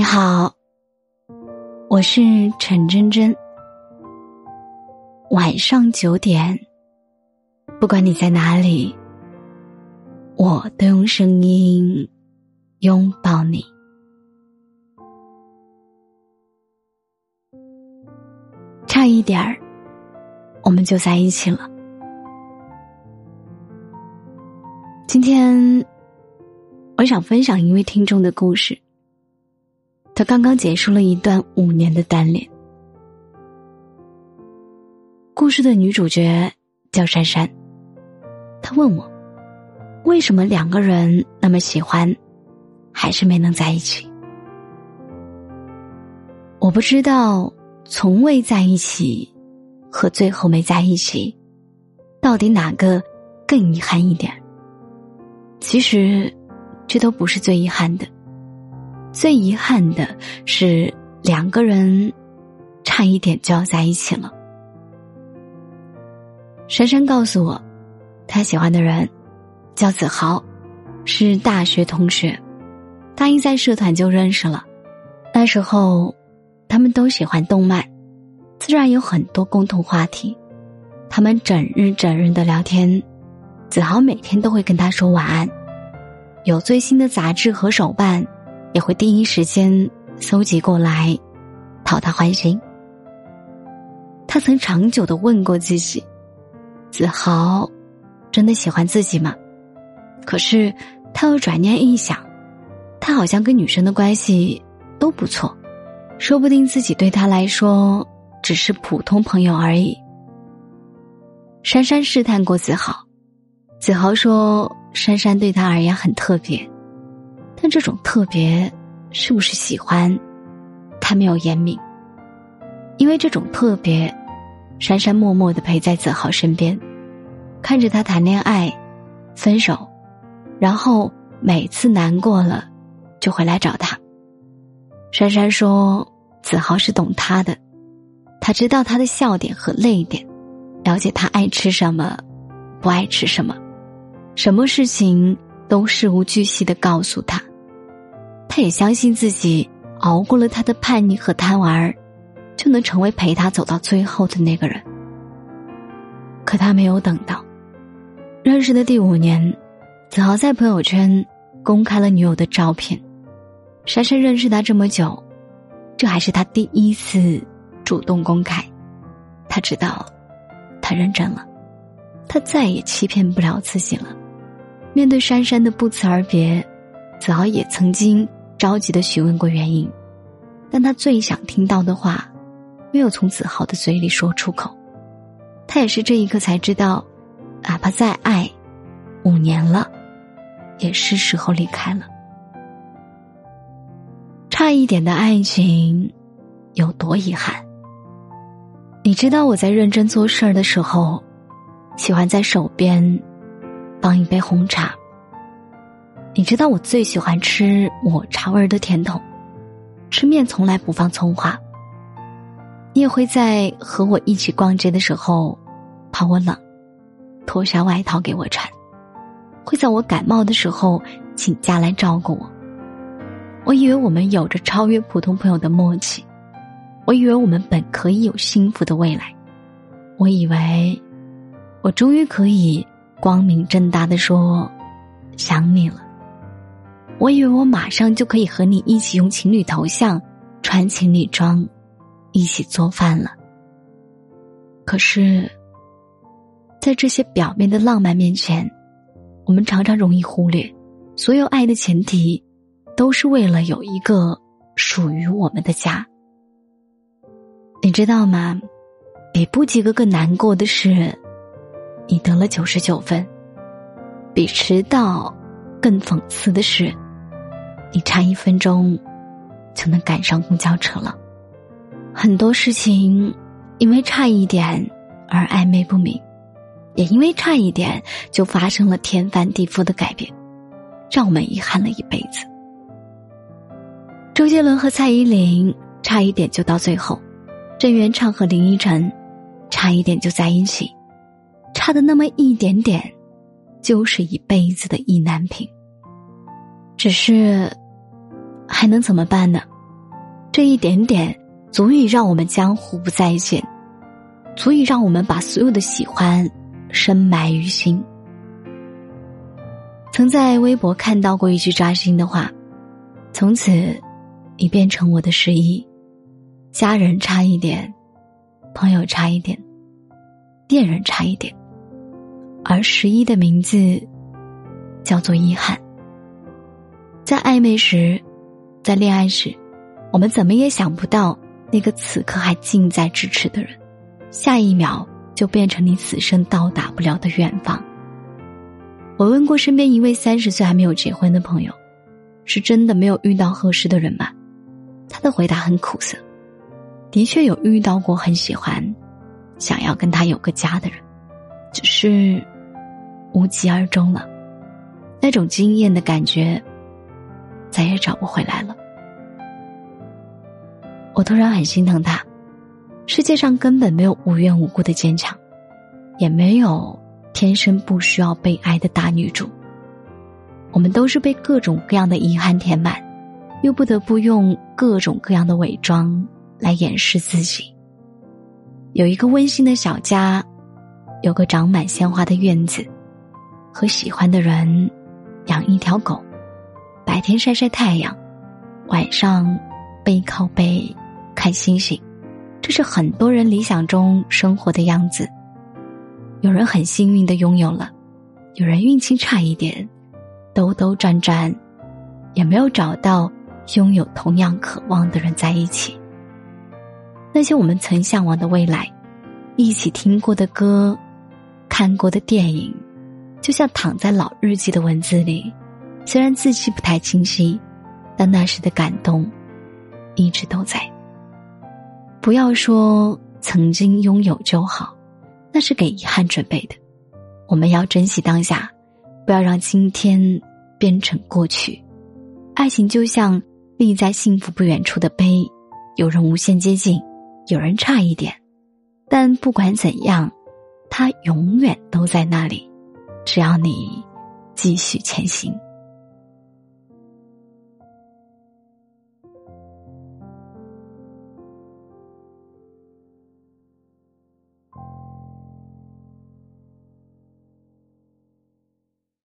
你好，我是陈真真。晚上九点，不管你在哪里，我都用声音拥抱你。差一点儿，我们就在一起了。今天，我想分享一位听众的故事。他刚刚结束了一段五年的单恋。故事的女主角叫珊珊。她问我，为什么两个人那么喜欢，还是没能在一起？我不知道，从未在一起和最后没在一起，到底哪个更遗憾一点？其实，这都不是最遗憾的。最遗憾的是，两个人差一点就要在一起了。珊珊告诉我，她喜欢的人叫子豪，是大学同学，大一在社团就认识了。那时候，他们都喜欢动漫，自然有很多共同话题。他们整日整日的聊天，子豪每天都会跟他说晚安，有最新的杂志和手办。也会第一时间搜集过来，讨他欢心。他曾长久的问过自己：“子豪真的喜欢自己吗？”可是他又转念一想，他好像跟女生的关系都不错，说不定自己对他来说只是普通朋友而已。珊珊试探过子豪，子豪说：“珊珊对他而言很特别。”但这种特别，是不是喜欢？他没有言明。因为这种特别，珊珊默默的陪在子豪身边，看着他谈恋爱、分手，然后每次难过了，就回来找他。珊珊说：“子豪是懂他的，他知道他的笑点和泪点，了解他爱吃什么，不爱吃什么，什么事情都事无巨细的告诉他。”他也相信自己熬过了他的叛逆和贪玩，就能成为陪他走到最后的那个人。可他没有等到，认识的第五年，子豪在朋友圈公开了女友的照片。珊珊认识他这么久，这还是他第一次主动公开。他知道，他认真了，他再也欺骗不了自己了。面对珊珊的不辞而别，子豪也曾经。着急的询问过原因，但他最想听到的话，没有从子豪的嘴里说出口。他也是这一刻才知道，哪怕再爱，五年了，也是时候离开了。差一点的爱情，有多遗憾？你知道我在认真做事儿的时候，喜欢在手边放一杯红茶。你知道我最喜欢吃抹茶味儿的甜筒，吃面从来不放葱花。你也会在和我一起逛街的时候，怕我冷，脱下外套给我穿；会在我感冒的时候请假来照顾我。我以为我们有着超越普通朋友的默契，我以为我们本可以有幸福的未来，我以为我终于可以光明正大的说想你了。我以为我马上就可以和你一起用情侣头像，穿情侣装，一起做饭了。可是，在这些表面的浪漫面前，我们常常容易忽略，所有爱的前提，都是为了有一个属于我们的家。你知道吗？比不及格更难过的是，你得了九十九分；比迟到更讽刺的是。你差一分钟，就能赶上公交车了。很多事情，因为差一点而暧昧不明，也因为差一点就发生了天翻地覆的改变，让我们遗憾了一辈子。周杰伦和蔡依林差一点就到最后，郑元畅和林依晨差一点就在一起，差的那么一点点，就是一辈子的意难平。只是。还能怎么办呢？这一点点足以让我们江湖不再见，足以让我们把所有的喜欢深埋于心。曾在微博看到过一句扎心的话：“从此，你变成我的十一，家人差一点，朋友差一点，恋人差一点，而十一的名字叫做遗憾。”在暧昧时，在恋爱时，我们怎么也想不到，那个此刻还近在咫尺的人，下一秒就变成你此生到达不了的远方。我问过身边一位三十岁还没有结婚的朋友：“是真的没有遇到合适的人吗？”他的回答很苦涩：“的确有遇到过很喜欢、想要跟他有个家的人，只是无疾而终了。那种惊艳的感觉，再也找不回来了。”我突然很心疼他。世界上根本没有无缘无故的坚强，也没有。天生不需要被爱的大女主，我们都是被各种各样的遗憾填满，又不得不用各种各样的伪装来掩饰自己。有一个温馨的小家，有个长满鲜花的院子，和喜欢的人养一条狗，白天晒晒太阳，晚上背靠背看星星，这是很多人理想中生活的样子。有人很幸运的拥有了，有人运气差一点，兜兜转转，也没有找到拥有同样渴望的人在一起。那些我们曾向往的未来，一起听过的歌，看过的电影，就像躺在老日记的文字里，虽然字迹不太清晰，但那时的感动，一直都在。不要说曾经拥有就好。那是给遗憾准备的，我们要珍惜当下，不要让今天变成过去。爱情就像立在幸福不远处的碑，有人无限接近，有人差一点，但不管怎样，它永远都在那里，只要你继续前行。